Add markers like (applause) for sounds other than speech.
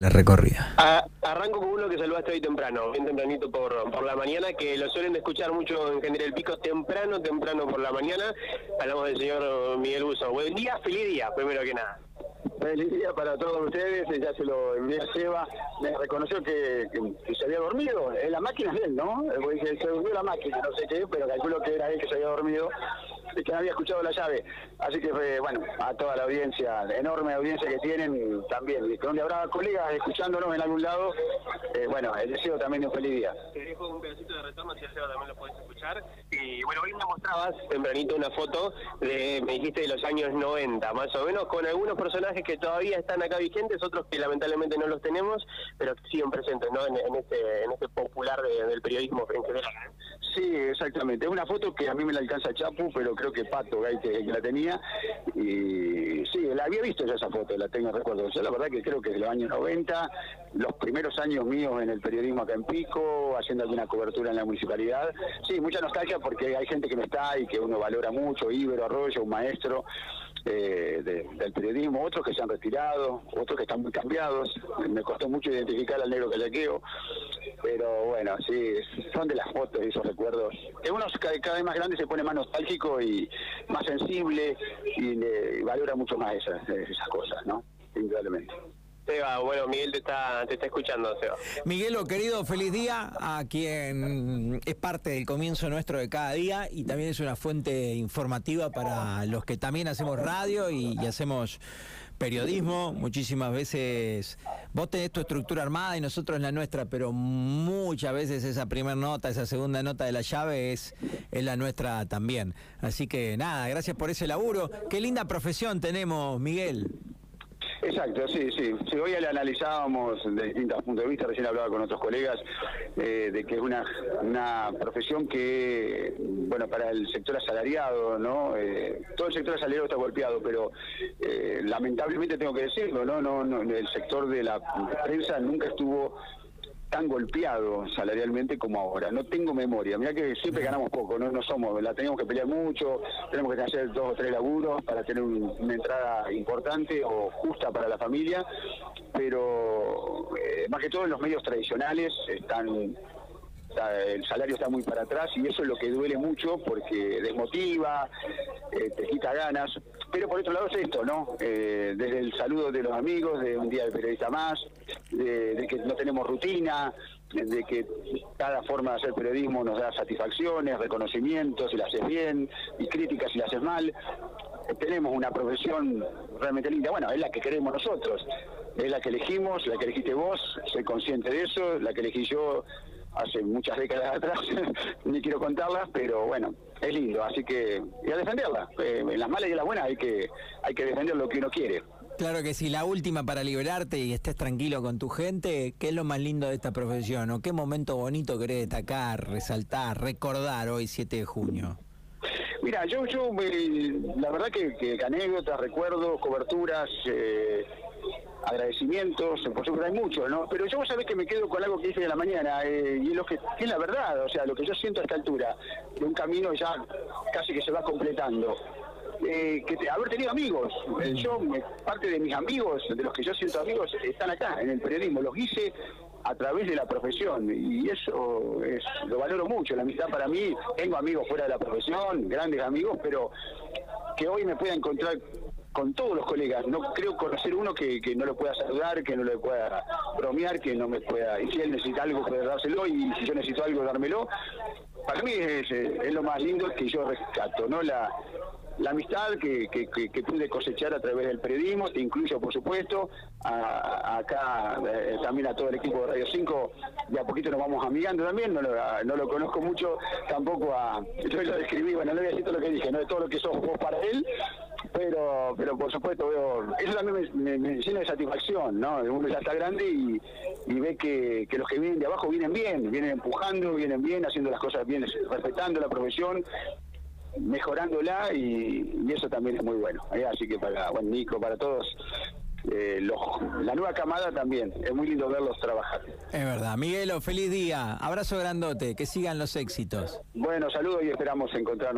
La recorrida. arranco con uno que saludaste hoy temprano, bien tempranito por, por la mañana, que lo suelen escuchar mucho en General Pico, temprano, temprano por la mañana. Hablamos del señor Miguel Buzo. Buen día, feliz día, primero que nada. Feliz día para todos ustedes, ya se lo envié a Seba, me reconoció que, se había dormido, la máquina es él, ¿no? Se durmió la máquina, no sé qué, pero calculo que era él que se había dormido y que no había escuchado la llave. Así que, bueno, a toda la audiencia, la enorme audiencia que tienen también, y donde habrá colegas escuchándonos en algún lado, eh, bueno, el deseo también de un feliz día. Te dejo un pedacito de retorno, si Seba también lo puedes escuchar. Y bueno, hoy me mostrabas tempranito una foto, de, me dijiste, de los años 90, más o menos, con algunos personajes que todavía están acá vigentes, otros que lamentablemente no los tenemos, pero que siguen presentes ¿no? en, este, en este popular del periodismo en general. Sí, exactamente. Es una foto que a mí me la alcanza Chapu, pero creo que Pato Gay la tenía. Y sí, la había visto ya esa foto, la tengo recuerdo. Yo la verdad que creo que de los años 90, los primeros años míos en el periodismo acá en Pico, haciendo alguna cobertura en la municipalidad. Sí, mucha nostalgia porque hay gente que no está y que uno valora mucho, Ibero Arroyo, un maestro. Eh, del periodismo, otros que se han retirado, otros que están muy cambiados. Me costó mucho identificar al negro callaqueo, pero bueno, sí, son de las fotos y esos recuerdos. Que uno cada, vez más grande se pone más nostálgico y más sensible y, le, valora mucho más esas, esas cosas, ¿no? Indudablemente. Seba, bueno, Miguel te está, te está escuchando, Seba. Miguelo, querido, feliz día a quien es parte del comienzo nuestro de cada día y también es una fuente informativa para los que también hacemos radio y, hacemos periodismo. Muchísimas veces vos tenés tu estructura armada y nosotros la nuestra, pero muchas veces esa primera nota, esa segunda nota de la llave es, es la nuestra también. Así que nada, gracias por ese laburo. Qué linda profesión tenemos, Miguel. Exacto, sí, sí. hoy le analizábamos de distintos puntos de vista, recién hablaba con otros colegas, eh, de que es una, una profesión que, bueno, para el sector asalariado, ¿no? Eh, todo el sector asalariado está golpeado, pero eh, lamentablemente tengo que decirlo, ¿no? No, no El sector de la prensa nunca estuvo tan golpeado salarialmente como ahora. No tengo memoria. Mira que siempre ganamos poco, no, no somos, la tenemos que pelear mucho, tenemos que hacer dos o tres laburos para tener una entrada importante o justa para la familia, pero eh, más que todo en los medios tradicionales están el salario está muy para atrás y eso es lo que duele mucho porque desmotiva, eh, te quita ganas. Pero por otro lado es esto, ¿no? Eh, desde el saludo de los amigos, de un día de periodista más, de, que no tenemos rutina, de que cada forma de hacer periodismo nos da satisfacciones, reconocimientos si la haces bien y críticas si la haces mal. tenemos una profesión realmente linda. Bueno, es la que queremos nosotros, es la que elegimos, la que elegiste vos, soy consciente de eso, la que elegí yo hace muchas décadas atrás, (laughs) ni quiero contarlas, pero bueno, es lindo, así que y a defenderla. Eh, en las malas y en las buenas hay que, hay que defender lo que uno quiere. Claro que sí, la última para liberarte y estés tranquilo con tu gente, ¿qué es lo más lindo de esta profesión? ¿O qué momento bonito querés destacar, resaltar, recordar hoy 7 de junio? Mira, yo, yo la verdad que, que anécdotas, recuerdos, coberturas, eh, agradecimientos, por supuesto hay muchos, ¿no? Pero yo vos sabés que me quedo con algo que hice de la mañana, eh, y es lo que, es la verdad, o sea, lo que yo siento a esta altura, de un camino ya casi que se va completando. Eh, que haber tenido amigos, eh, yo, parte de mis amigos, de los que yo siento amigos, están acá, en el periodismo, los hice a través de la profesión y eso es, lo valoro mucho, la amistad para mí, tengo amigos fuera de la profesión, grandes amigos, pero que hoy me pueda encontrar con todos los colegas. No creo conocer uno que, no lo pueda saludar, que no le pueda bromear, que no me pueda. Y si él necesita algo, puede dárselo, y si yo necesito algo, dármelo. Para mí es, es lo más lindo que yo rescato, ¿no? La, la amistad que, que, pude cosechar a través del periodismo, te incluyo por supuesto, acá eh, también a todo el equipo de Radio 5, de a poquito nos vamos amigando también, no lo, no lo conozco mucho, tampoco a, (laughs) yo lo describí, bueno, no voy a decir todo lo que dije, no de todo lo que sos vos para él, pero pero por supuesto veo, eso también me, me, llena de satisfacción, ¿no? Uno ya está grande y, y ve que, que, los que vienen de abajo vienen bien, vienen empujando, vienen bien, haciendo las cosas bien, respetando la profesión, mejorándola y, eso también es muy bueno. ¿eh? Así que para bueno, Nico, para todos, eh, la nueva camada también. Es muy lindo verlos trabajar. Es verdad. Miguelo, feliz día. Abrazo grandote. Que sigan los éxitos. Bueno, saludos y esperamos encontrarnos.